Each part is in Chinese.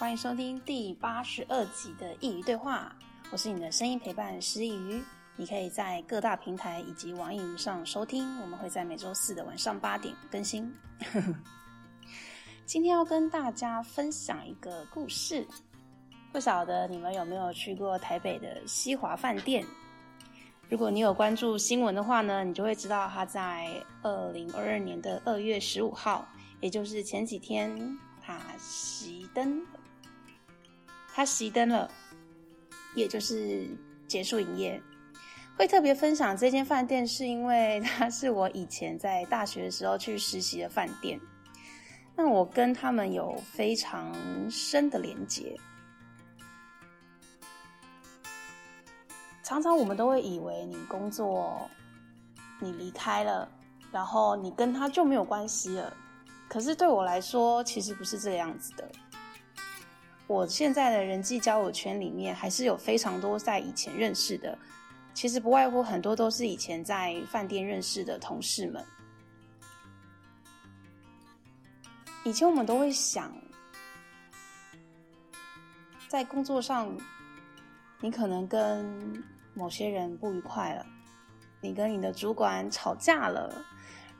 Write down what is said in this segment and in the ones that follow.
欢迎收听第八十二集的佾萮对话，我是你的声音陪伴师佾萮。你可以在各大平台以及网易云上收听，我们会在每周四的晚上八点更新。今天要跟大家分享一个故事，不晓得你们有没有去过台北的西华饭店？如果你有关注新闻的话呢，你就会知道它在二零二二年的二月十五号，也就是前几天，它熄灯。它熄灯了，也就是结束营业。会特别分享这间饭店，是因为它是我以前在大学的时候去实习的饭店。那我跟他们有非常深的连结。常常我们都会以为你工作，你离开了，然后你跟他就没有关系了。可是对我来说，其实不是这个样子的。我现在的人际交友圈里面，还是有非常多在以前认识的，其实不外乎很多都是以前在饭店认识的同事们。以前我们都会想，在工作上，你可能跟某些人不愉快了，你跟你的主管吵架了，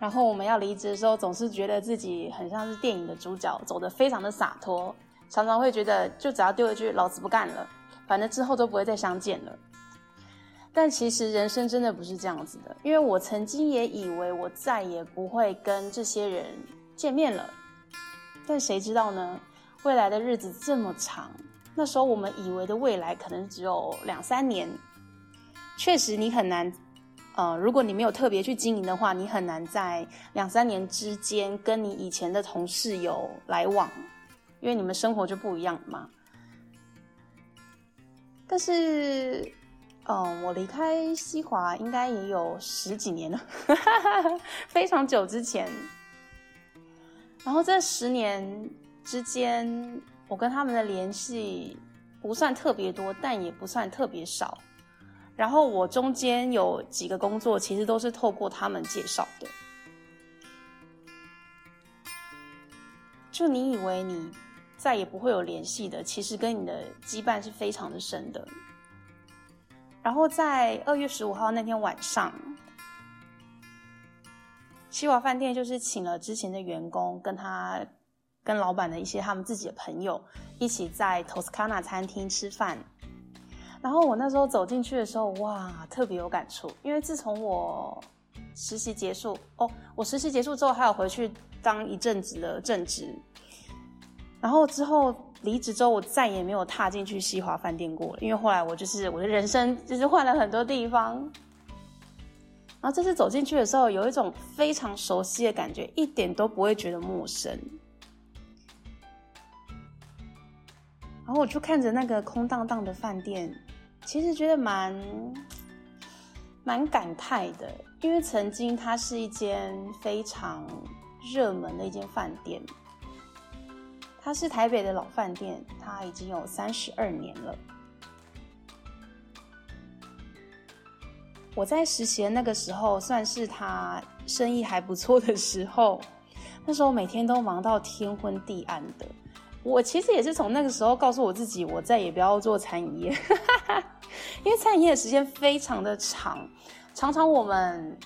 然后我们要离职的时候，总是觉得自己很像是电影的主角，走得非常的洒脱。常常会觉得，就只要丢一句“老子不干了”，反正之后都不会再相见了。但其实人生真的不是这样子的，因为我曾经也以为我再也不会跟这些人见面了。但谁知道呢？未来的日子这么长，那时候我们以为的未来可能只有两三年。确实，你很难，呃，如果你没有特别去经营的话，你很难在两三年之间跟你以前的同事有来往。因为你们生活就不一样嘛，但是，嗯，我离开西华应该也有十几年了，非常久之前。然后这十年之间，我跟他们的联系不算特别多，但也不算特别少。然后我中间有几个工作，其实都是透过他们介绍的。就你以为你。再也不会有联系的，其实跟你的羁绊是非常的深的。然后在二月十五号那天晚上，西华饭店就是请了之前的员工，跟他跟老板的一些他们自己的朋友一起在 Toscana 餐厅吃饭。然后我那时候走进去的时候，哇，特别有感触，因为自从我实习结束，哦，我实习结束之后还有回去当一阵子的正职。然后之后离职之后，我再也没有踏进去西华饭店过了，因为后来我就是我的人生就是换了很多地方。然后这次走进去的时候，有一种非常熟悉的感觉，一点都不会觉得陌生。然后我就看着那个空荡荡的饭店，其实觉得蛮蛮感慨的，因为曾经它是一间非常热门的一间饭店。它是台北的老饭店，它已经有三十二年了。我在实习那个时候，算是他生意还不错的时候。那时候每天都忙到天昏地暗的。我其实也是从那个时候告诉我自己，我再也不要做餐饮业，因为餐饮业的时间非常的长，常常我们。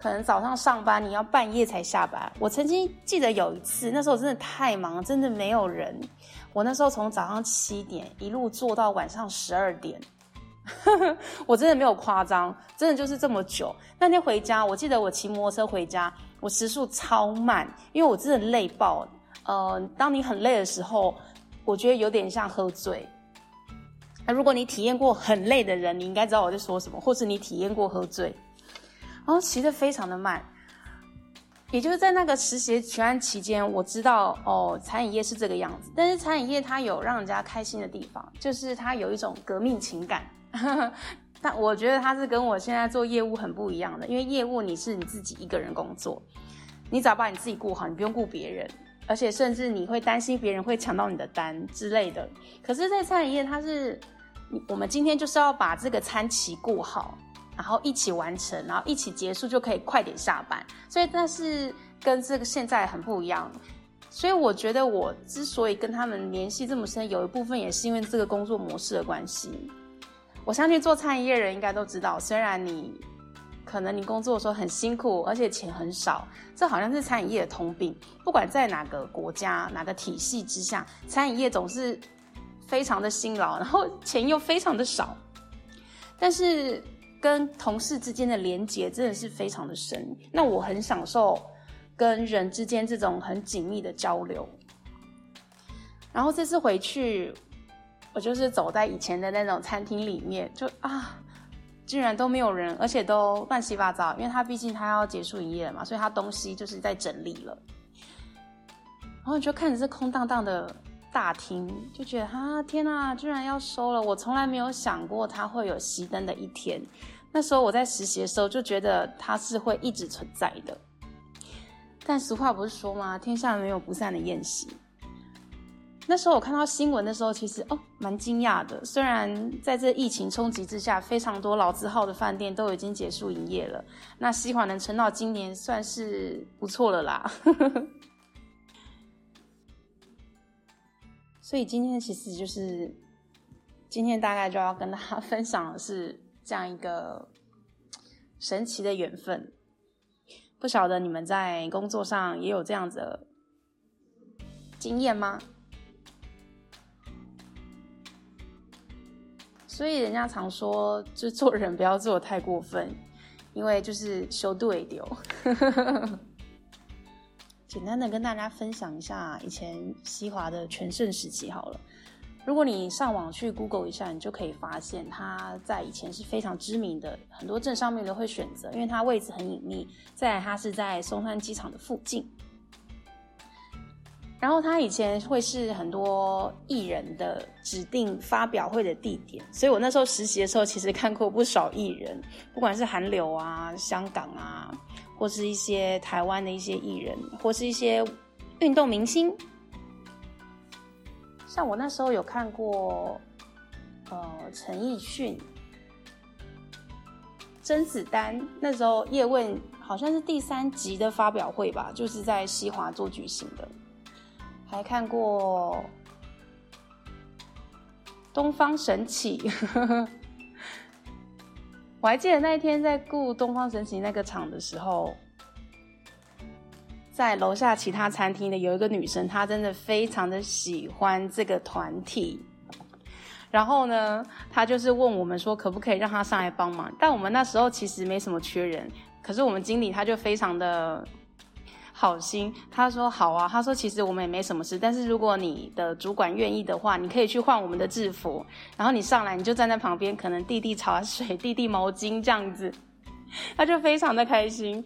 可能早上上班，你要半夜才下班。我曾经记得有一次，那时候真的太忙，真的没有人。我那时候从早上七点一路坐到晚上十二点，我真的没有夸张，真的就是这么久。那天回家，我记得我骑摩托车回家，我时速超慢，因为我真的累爆。呃，当你很累的时候，我觉得有点像喝醉。那如果你体验过很累的人，你应该知道我在说什么，或是你体验过喝醉。然后骑得非常的慢，也就是在那个实习全案期间，我知道哦，餐饮业是这个样子。但是餐饮业它有让人家开心的地方，就是它有一种革命情感。但我觉得它是跟我现在做业务很不一样的，因为业务你是你自己一个人工作，你只要把你自己顾好，你不用顾别人，而且甚至你会担心别人会抢到你的单之类的。可是，在餐饮业，它是我们今天就是要把这个餐期顾好。然后一起完成，然后一起结束就可以快点下班，所以那是跟这个现在很不一样。所以我觉得我之所以跟他们联系这么深，有一部分也是因为这个工作模式的关系。我相信做餐饮业人应该都知道，虽然你可能你工作的时候很辛苦，而且钱很少，这好像是餐饮业的通病。不管在哪个国家、哪个体系之下，餐饮业总是非常的辛劳，然后钱又非常的少。但是跟同事之间的连结真的是非常的深。那我很享受跟人之间这种很紧密的交流。然后这次回去。我就是走在以前的那种餐厅里面，就啊，居然都没有人，而且都乱七八糟。因为他毕竟他要结束营业嘛，所以他东西就是在整理了。然后你就看着这空荡荡的大厅，就觉得啊，天哪，居然要收了！我从来没有想过它会有熄灯的一天。那时候我在实习的时候就觉得它是会一直存在的。但俗话不是说吗？天下没有不散的宴席。那时候我看到新闻的时候，其实哦蛮惊讶的。虽然在这疫情冲击之下，非常多老字号的饭店都已经结束营业了，那西华能撑到今年算是不错了啦。所以今天其实就是今天大概就要跟大家 分享的是这样一个神奇的缘分。不晓得你们在工作上也有这样子的经验吗？所以人家常说，就做人不要做得太过分，因为就是修对丢。简单的跟大家分享一下以前西华的全盛时期好了。如果你上网去 Google 一下，你就可以发现它在以前是非常知名的，很多镇上面都会选择，因为它位置很隐秘。再来，它是在松山机场的附近。然后他以前会是很多艺人的指定发表会的地点，所以我那时候实习的时候，其实看过不少艺人，不管是韩流啊、香港啊，或是一些台湾的一些艺人，或是一些运动明星。像我那时候有看过，呃，陈奕迅、甄子丹，那时候叶问好像是第三集的发表会吧，就是在西华做举行的。还看过东方神起，我还记得那一天在顾东方神起那个厂的时候，在楼下其他餐厅的有一个女生，她真的非常的喜欢这个团体，然后呢，她就是问我们说可不可以让她上来帮忙，但我们那时候其实没什么缺人，可是我们经理他就非常的。好心，他说好啊。他说其实我们也没什么事，但是如果你的主管愿意的话，你可以去换我们的制服，然后你上来，你就站在旁边，可能递递茶水、递递毛巾这样子，他就非常的开心。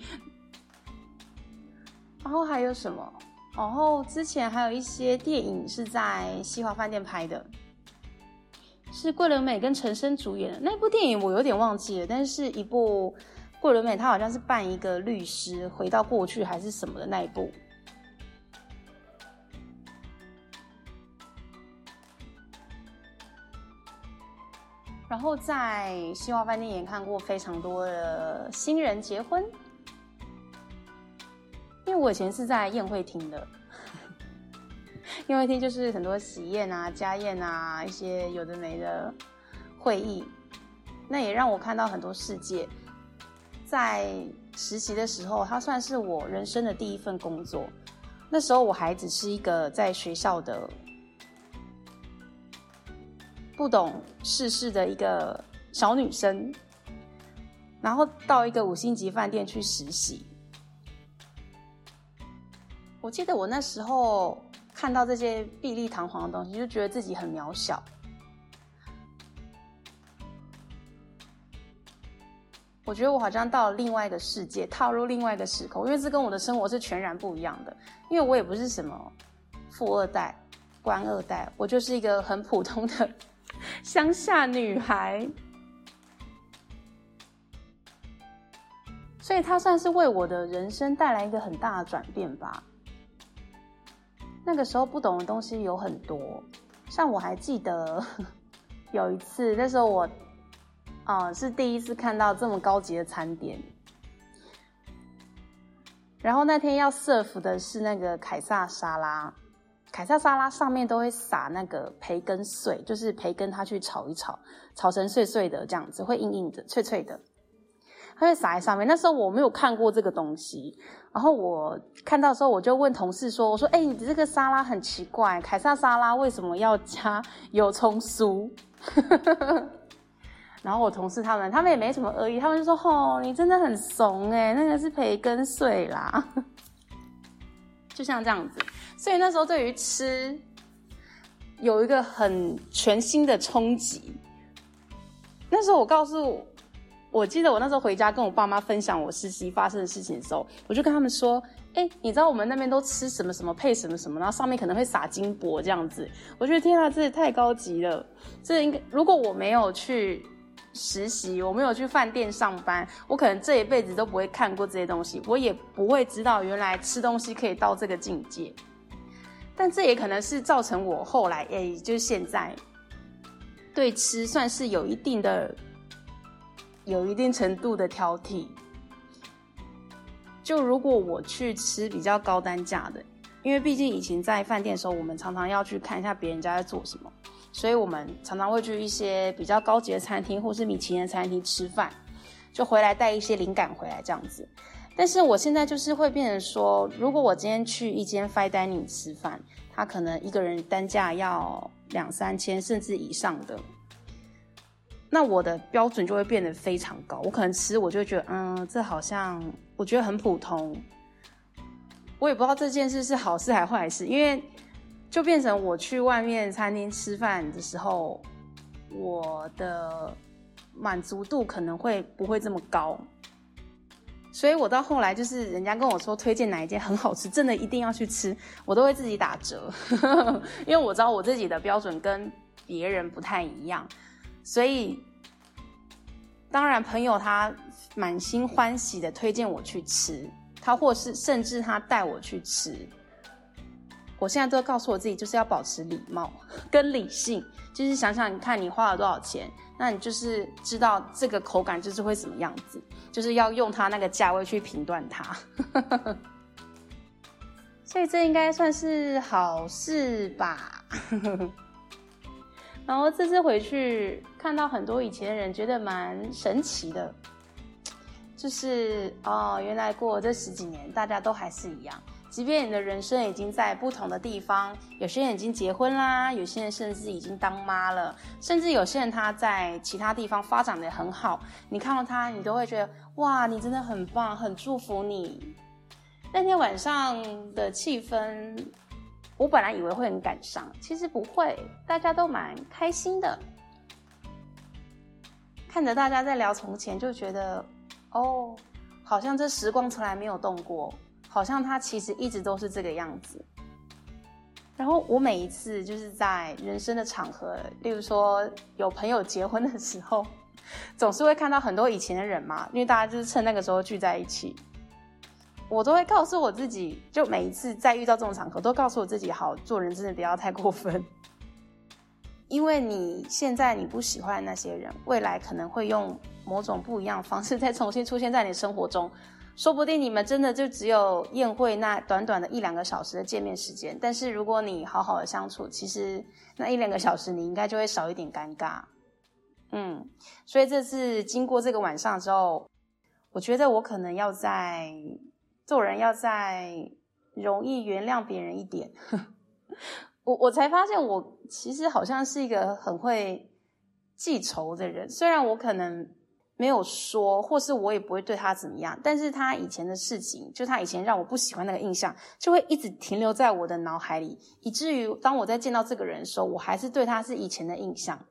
然后还有什么？然后之前还有一些电影是在西华饭店拍的，是桂纶镁跟陈升主演的那部电影，我有点忘记了，但是一部。桂纶镁，他好像是扮一个律师，回到过去还是什么的那一部。然后在西华饭店也看过非常多的新人结婚，因为我以前是在宴会厅的，宴会厅就是很多喜宴啊、家宴啊，一些有的没的会议，那也让我看到很多世界。在实习的时候，它算是我人生的第一份工作。那时候我还只是一个在学校的不懂世事的一个小女生，然后到一个五星级饭店去实习。我记得我那时候看到这些碧丽堂皇的东西，就觉得自己很渺小。我觉得我好像到了另外一个世界，踏入另外一个时空，因为这跟我的生活是全然不一样的。因为我也不是什么富二代、官二代，我就是一个很普通的乡下女孩，所以它算是为我的人生带来一个很大的转变吧。那个时候不懂的东西有很多，像我还记得 有一次，那时候我。啊、是第一次看到这么高级的餐点。然后那天要 serve 的是那个凯撒沙拉，凯撒沙拉上面都会撒那个培根碎，就是培根，它去炒一炒，炒成碎碎的这样子，会硬硬的、脆脆的，它会撒在上面。那时候我没有看过这个东西，然后我看到的时候，我就问同事说：“我说，哎、欸，你这个沙拉很奇怪，凯撒沙拉为什么要加油葱酥？” 然后我同事他们，他们也没什么恶意，他们就说：“哦，你真的很怂哎，那个是培根碎啦。”就像这样子，所以那时候对于吃有一个很全新的冲击。那时候我告诉，我记得我那时候回家跟我爸妈分享我实习发生的事情的时候，我就跟他们说：“哎，你知道我们那边都吃什么什么配什么什么，然后上面可能会撒金箔这样子。”我觉得天啊，这也太高级了！这应该如果我没有去。实习，我没有去饭店上班，我可能这一辈子都不会看过这些东西，我也不会知道原来吃东西可以到这个境界。但这也可能是造成我后来，哎，就是现在对吃算是有一定的、有一定程度的挑剔。就如果我去吃比较高单价的，因为毕竟以前在饭店的时候，我们常常要去看一下别人家在做什么。所以我们常常会去一些比较高级的餐厅，或是米其林的餐厅吃饭，就回来带一些灵感回来这样子。但是我现在就是会变成说，如果我今天去一间 fine dining 吃饭，他可能一个人单价要两三千甚至以上的，那我的标准就会变得非常高。我可能吃，我就觉得，嗯，这好像我觉得很普通。我也不知道这件事是好事还是坏事，因为。就变成我去外面餐厅吃饭的时候，我的满足度可能会不会这么高，所以我到后来就是人家跟我说推荐哪一间很好吃，真的一定要去吃，我都会自己打折，因为我知道我自己的标准跟别人不太一样，所以当然朋友他满心欢喜的推荐我去吃，他或是甚至他带我去吃。我现在都告诉我自己，就是要保持礼貌 跟理性，就是想想你看你花了多少钱，那你就是知道这个口感就是会什么样子，就是要用它那个价位去评断它。所以这应该算是好事吧。然后这次回去看到很多以前的人，觉得蛮神奇的，就是哦，原来过这十几年，大家都还是一样。即便你的人生已经在不同的地方，有些人已经结婚啦，有些人甚至已经当妈了，甚至有些人他在其他地方发展的很好，你看到他，你都会觉得哇，你真的很棒，很祝福你。那天晚上的气氛，我本来以为会很感伤，其实不会，大家都蛮开心的。看着大家在聊从前，就觉得哦，好像这时光从来没有动过。好像他其实一直都是这个样子。然后我每一次就是在人生的场合，例如说有朋友结婚的时候，总是会看到很多以前的人嘛，因为大家就是趁那个时候聚在一起。我都会告诉我自己，就每一次在遇到这种场合，都告诉我自己，好，做人真的不要太过分。因为你现在你不喜欢那些人，未来可能会用某种不一样的方式再重新出现在你生活中。说不定你们真的就只有宴会那短短的一两个小时的见面时间，但是如果你好好的相处，其实那一两个小时你应该就会少一点尴尬。嗯，所以这次经过这个晚上之后，我觉得我可能要在做人要再容易原谅别人一点。我我才发现我其实好像是一个很会记仇的人，虽然我可能。没有说，或是我也不会对他怎么样，但是他以前的事情，就他以前让我不喜欢那个印象，就会一直停留在我的脑海里，以至于当我在见到这个人的时候，我还是对他是以前的印象。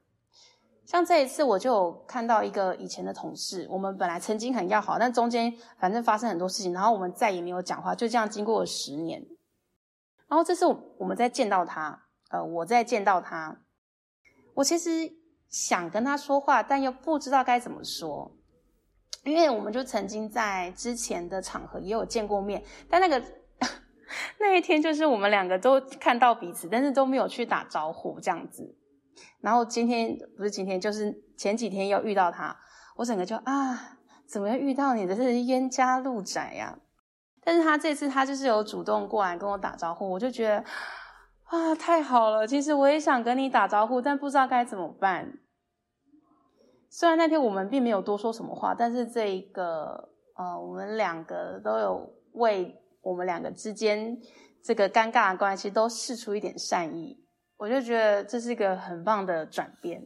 像这一次，我就有看到一个以前的同事，我们本来曾经很要好，但中间反正发生很多事情，然后我们再也没有讲话，就这样经过了十年。然后这次我们再见到他，呃，我再见到他，我其实。想跟他说话，但又不知道该怎么说，因为我们就曾经在之前的场合也有见过面，但那个 那一天就是我们两个都看到彼此，但是都没有去打招呼这样子。然后今天不是今天，就是前几天又遇到他，我整个就啊，怎么又遇到你的？是冤家路窄呀！但是他这次他就是有主动过来跟我打招呼，我就觉得啊，太好了。其实我也想跟你打招呼，但不知道该怎么办。虽然那天我们并没有多说什么话，但是这一个呃，我们两个都有为我们两个之间这个尴尬的关系都试出一点善意，我就觉得这是一个很棒的转变。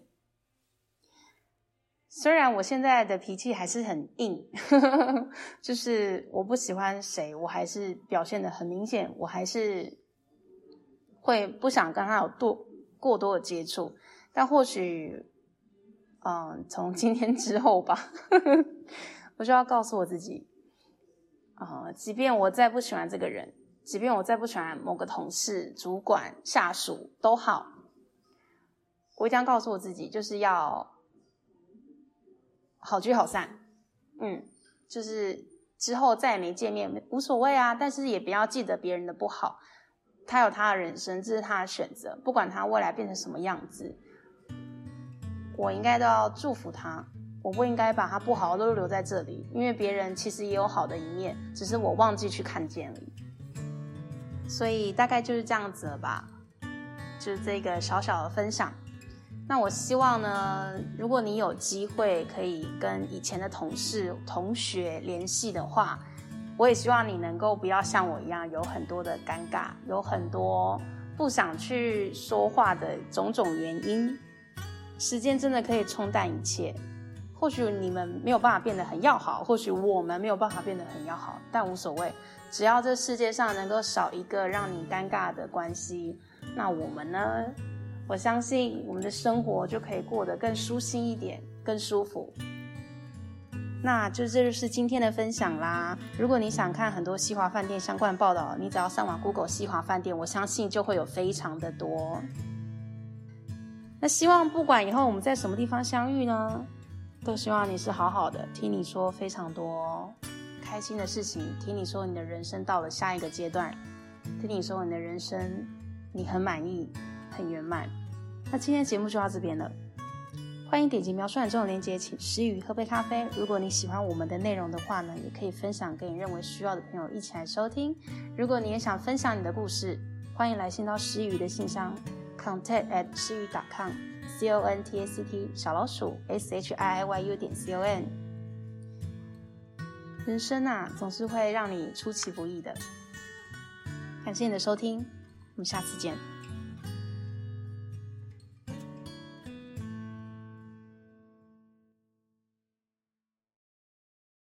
虽然我现在的脾气还是很硬，就是我不喜欢谁，我还是表现得很明显，我还是会不想跟他有多过多的接触，但或许。嗯，从今天之后吧，我就要告诉我自己，啊、即便我再不喜欢这个人，即便我再不喜欢某个同事、主管、下属都好，我一定要告诉我自己，就是要好聚好散。嗯，就是之后再也没见面无所谓啊，但是也不要记得别人的不好。他有他的人生，这是他的选择，不管他未来变成什么样子。我应该都要祝福他，我不应该把他不好的都留在这里，因为别人其实也有好的一面，只是我忘记去看见了。所以大概就是这样子了吧，就是这个小小的分享。那我希望呢，如果你有机会可以跟以前的同事、同学联系的话，我也希望你能够不要像我一样有很多的尴尬，有很多不想去说话的种种原因。时间真的可以冲淡一切，或许你们没有办法变得很要好，或许我们没有办法变得很要好，但无所谓，只要这世界上能够少一个让你尴尬的关系，那我们呢？我相信我们的生活就可以过得更舒心一点，更舒服。那就这就是今天的分享啦。如果你想看很多西华饭店相关报道，你只要上网 Google 西华饭店，我相信就会有非常的多。那希望不管以后我们在什么地方相遇呢，都希望你是好好的。听你说非常多开心的事情，听你说你的人生到了下一个阶段，听你说你的人生你很满意、很圆满。那今天节目就到这边了，欢迎点击描述栏中的链接，请师佾萮喝杯咖啡。如果你喜欢我们的内容的话呢，也可以分享给你认为需要的朋友一起来收听。如果你也想分享你的故事，欢迎来信到师佾萮的信箱。Contact at 诗雨 .com c o n t a c t 小老鼠 s h i i y u 点 c o n。人生啊，总是会让你出其不意的。感谢你的收听，我们下次见。